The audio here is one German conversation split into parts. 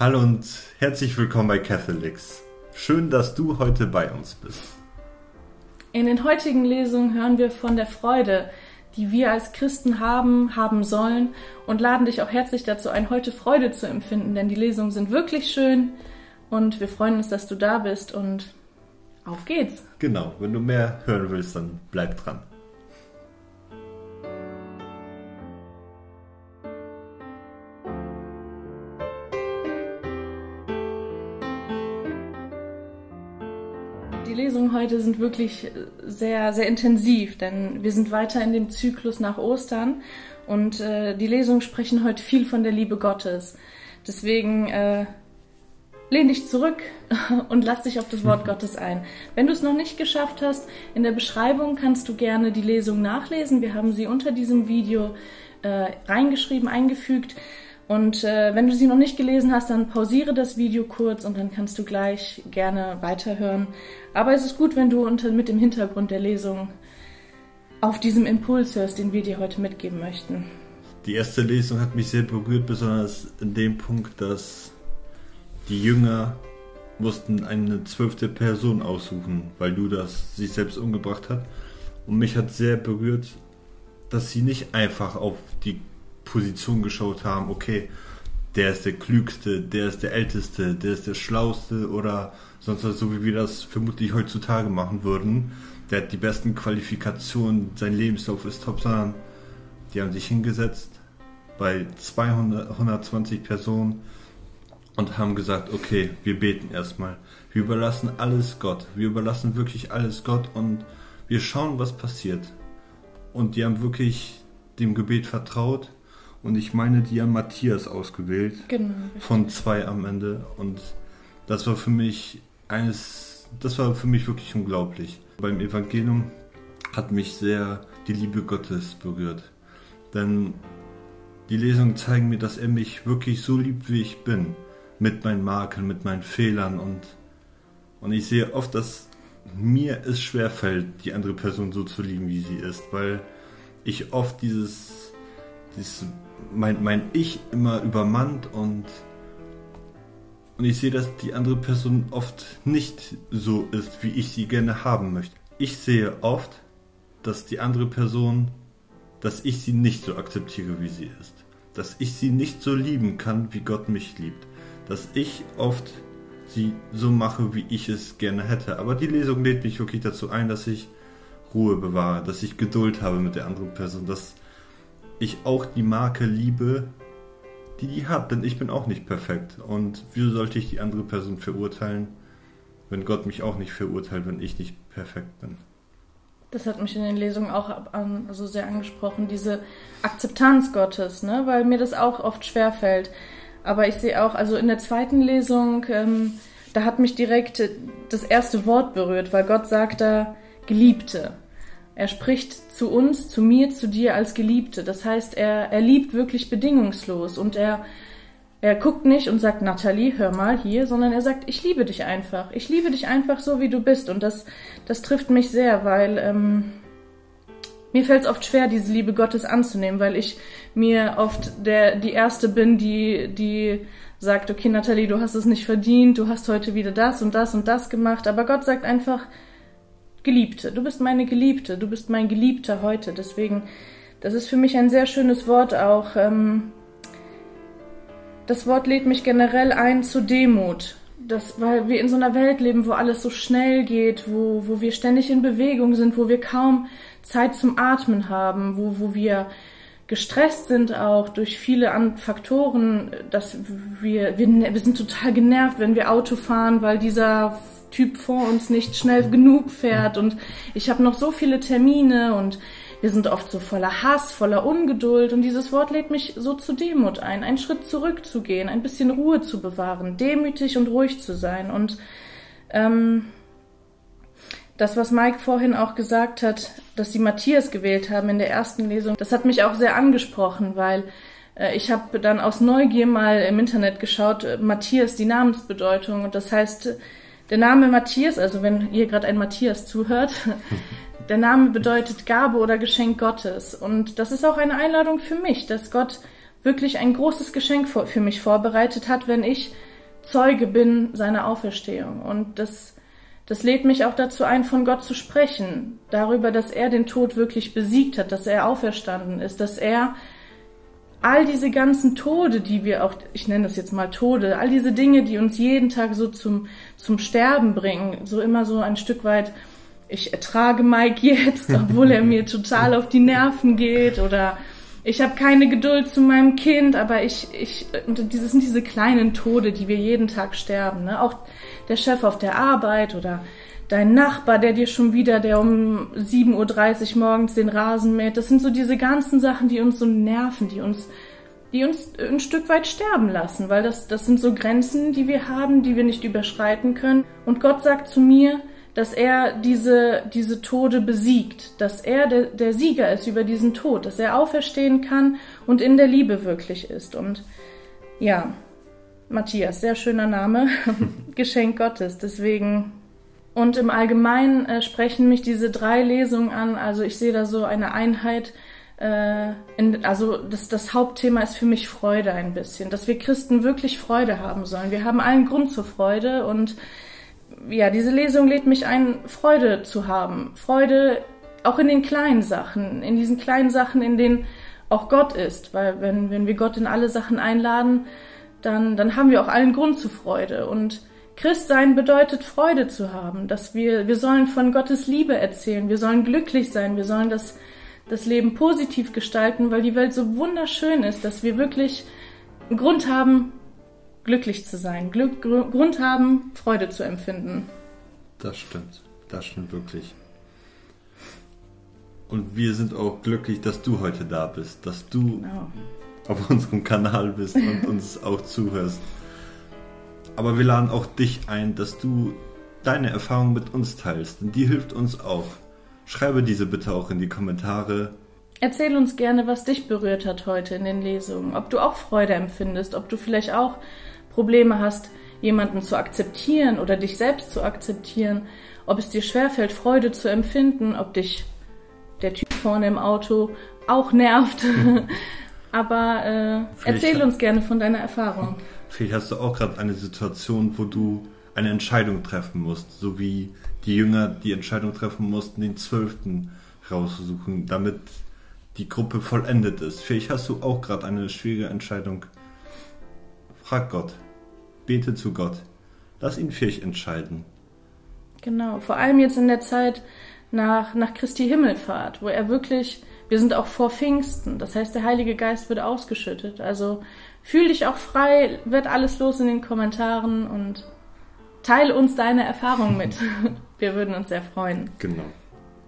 Hallo und herzlich willkommen bei Catholics. Schön, dass du heute bei uns bist. In den heutigen Lesungen hören wir von der Freude, die wir als Christen haben, haben sollen und laden dich auch herzlich dazu ein, heute Freude zu empfinden, denn die Lesungen sind wirklich schön und wir freuen uns, dass du da bist und auf geht's. Genau, wenn du mehr hören willst, dann bleib dran. Die Lesungen heute sind wirklich sehr, sehr intensiv, denn wir sind weiter in dem Zyklus nach Ostern und äh, die Lesungen sprechen heute viel von der Liebe Gottes. Deswegen äh, lehn dich zurück und lass dich auf das Wort Gottes ein. Wenn du es noch nicht geschafft hast, in der Beschreibung kannst du gerne die Lesung nachlesen. Wir haben sie unter diesem Video äh, reingeschrieben, eingefügt. Und äh, wenn du sie noch nicht gelesen hast, dann pausiere das Video kurz und dann kannst du gleich gerne weiterhören. Aber es ist gut, wenn du unter, mit dem Hintergrund der Lesung auf diesem Impuls hörst, den wir dir heute mitgeben möchten. Die erste Lesung hat mich sehr berührt, besonders in dem Punkt, dass die Jünger mussten eine zwölfte Person aussuchen, weil du das sich selbst umgebracht hat. Und mich hat sehr berührt, dass sie nicht einfach auf die Position geschaut haben, okay, der ist der Klügste, der ist der Älteste, der ist der Schlauste oder sonst was, so wie wir das vermutlich heutzutage machen würden. Der hat die besten Qualifikationen, sein Lebenslauf ist top, sondern die haben sich hingesetzt bei 200, 120 Personen und haben gesagt, okay, wir beten erstmal. Wir überlassen alles Gott. Wir überlassen wirklich alles Gott und wir schauen, was passiert. Und die haben wirklich dem Gebet vertraut und ich meine, die haben Matthias ausgewählt. Genau. Von zwei am Ende. Und das war für mich eines, das war für mich wirklich unglaublich. Beim Evangelium hat mich sehr die Liebe Gottes berührt. Denn die Lesungen zeigen mir, dass er mich wirklich so liebt, wie ich bin. Mit meinen Makeln, mit meinen Fehlern und, und ich sehe oft, dass mir es schwerfällt, die andere Person so zu lieben, wie sie ist, weil ich oft dieses, dieses mein, mein Ich immer übermannt und, und ich sehe, dass die andere Person oft nicht so ist, wie ich sie gerne haben möchte. Ich sehe oft, dass die andere Person, dass ich sie nicht so akzeptiere, wie sie ist. Dass ich sie nicht so lieben kann, wie Gott mich liebt. Dass ich oft sie so mache, wie ich es gerne hätte. Aber die Lesung lädt mich wirklich dazu ein, dass ich Ruhe bewahre, dass ich Geduld habe mit der anderen Person, dass ich auch die Marke liebe, die die hat, denn ich bin auch nicht perfekt. Und wieso sollte ich die andere Person verurteilen, wenn Gott mich auch nicht verurteilt, wenn ich nicht perfekt bin? Das hat mich in den Lesungen auch also sehr angesprochen, diese Akzeptanz Gottes, ne? weil mir das auch oft schwerfällt. Aber ich sehe auch, also in der zweiten Lesung, ähm, da hat mich direkt das erste Wort berührt, weil Gott sagt da Geliebte. Er spricht zu uns, zu mir, zu dir als Geliebte. Das heißt, er, er liebt wirklich bedingungslos und er, er guckt nicht und sagt, Nathalie, hör mal hier, sondern er sagt, ich liebe dich einfach. Ich liebe dich einfach so, wie du bist. Und das, das trifft mich sehr, weil ähm, mir fällt es oft schwer, diese Liebe Gottes anzunehmen, weil ich mir oft der, die Erste bin, die, die sagt, okay, Nathalie, du hast es nicht verdient, du hast heute wieder das und das und das gemacht. Aber Gott sagt einfach, Geliebte. Du bist meine Geliebte. Du bist mein Geliebter heute. Deswegen, das ist für mich ein sehr schönes Wort auch. Ähm, das Wort lädt mich generell ein zu Demut. Das, weil wir in so einer Welt leben, wo alles so schnell geht, wo, wo wir ständig in Bewegung sind, wo wir kaum Zeit zum Atmen haben, wo, wo wir gestresst sind auch durch viele Faktoren, dass wir, wir, wir sind total genervt, wenn wir Auto fahren, weil dieser Typ vor uns nicht schnell genug fährt und ich habe noch so viele Termine und wir sind oft so voller Hass, voller Ungeduld und dieses Wort lädt mich so zu Demut ein, einen Schritt zurückzugehen, ein bisschen Ruhe zu bewahren, demütig und ruhig zu sein und ähm, das, was Mike vorhin auch gesagt hat, dass sie Matthias gewählt haben in der ersten Lesung, das hat mich auch sehr angesprochen, weil äh, ich habe dann aus Neugier mal im Internet geschaut, äh, Matthias, die Namensbedeutung. Und das heißt, der Name Matthias, also wenn ihr gerade ein Matthias zuhört, der Name bedeutet Gabe oder Geschenk Gottes. Und das ist auch eine Einladung für mich, dass Gott wirklich ein großes Geschenk für mich vorbereitet hat, wenn ich Zeuge bin seiner Auferstehung. Und das, das lädt mich auch dazu ein, von Gott zu sprechen, darüber, dass er den Tod wirklich besiegt hat, dass er auferstanden ist, dass er all diese ganzen Tode, die wir auch, ich nenne das jetzt mal Tode, all diese Dinge, die uns jeden Tag so zum, zum Sterben bringen, so immer so ein Stück weit, ich ertrage Mike jetzt, obwohl er mir total auf die Nerven geht oder ich habe keine Geduld zu meinem Kind, aber ich, ich, das sind diese kleinen Tode, die wir jeden Tag sterben. Ne? Auch der Chef auf der Arbeit oder dein Nachbar, der dir schon wieder, der um 7.30 Uhr morgens den Rasen mäht. Das sind so diese ganzen Sachen, die uns so nerven, die uns, die uns ein Stück weit sterben lassen, weil das, das sind so Grenzen, die wir haben, die wir nicht überschreiten können. Und Gott sagt zu mir, dass er diese, diese Tode besiegt, dass er der, der Sieger ist über diesen Tod, dass er auferstehen kann und in der Liebe wirklich ist. Und ja, Matthias, sehr schöner Name, Geschenk Gottes. Deswegen und im Allgemeinen äh, sprechen mich diese drei Lesungen an. Also ich sehe da so eine Einheit. Äh, in, also das, das Hauptthema ist für mich Freude ein bisschen, dass wir Christen wirklich Freude haben sollen. Wir haben allen Grund zur Freude und ja, diese Lesung lädt mich ein, Freude zu haben. Freude auch in den kleinen Sachen, in diesen kleinen Sachen, in denen auch Gott ist. Weil wenn, wenn wir Gott in alle Sachen einladen, dann, dann haben wir auch allen Grund zur Freude. Und Christsein bedeutet Freude zu haben, dass wir, wir sollen von Gottes Liebe erzählen, wir sollen glücklich sein, wir sollen das, das Leben positiv gestalten, weil die Welt so wunderschön ist, dass wir wirklich einen Grund haben, glücklich zu sein, Glück, Grund haben, Freude zu empfinden. Das stimmt, das stimmt wirklich. Und wir sind auch glücklich, dass du heute da bist, dass du genau. auf unserem Kanal bist und uns auch zuhörst. Aber wir laden auch dich ein, dass du deine Erfahrung mit uns teilst, denn die hilft uns auch. Schreibe diese bitte auch in die Kommentare. Erzähl uns gerne, was dich berührt hat heute in den Lesungen. Ob du auch Freude empfindest, ob du vielleicht auch Probleme hast, jemanden zu akzeptieren oder dich selbst zu akzeptieren, ob es dir schwerfällt, Freude zu empfinden, ob dich der Typ vorne im Auto auch nervt. Aber äh, erzähl uns gerne von deiner Erfahrung. Vielleicht hast du auch gerade eine Situation, wo du eine Entscheidung treffen musst, so wie die Jünger die Entscheidung treffen mussten, den Zwölften rauszusuchen, damit die Gruppe vollendet ist. Vielleicht hast du auch gerade eine schwierige Entscheidung. Frag Gott. Bete zu Gott. Lass ihn vielleicht entscheiden. Genau, vor allem jetzt in der Zeit nach, nach Christi Himmelfahrt, wo er wirklich, wir sind auch vor Pfingsten, das heißt, der Heilige Geist wird ausgeschüttet. Also Fühl dich auch frei, wird alles los in den Kommentaren und teile uns deine Erfahrungen mit. Wir würden uns sehr freuen. Genau.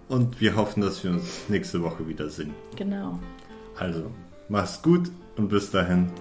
Und wir hoffen, dass wir uns nächste Woche wiedersehen. Genau. Also, mach's gut und bis dahin.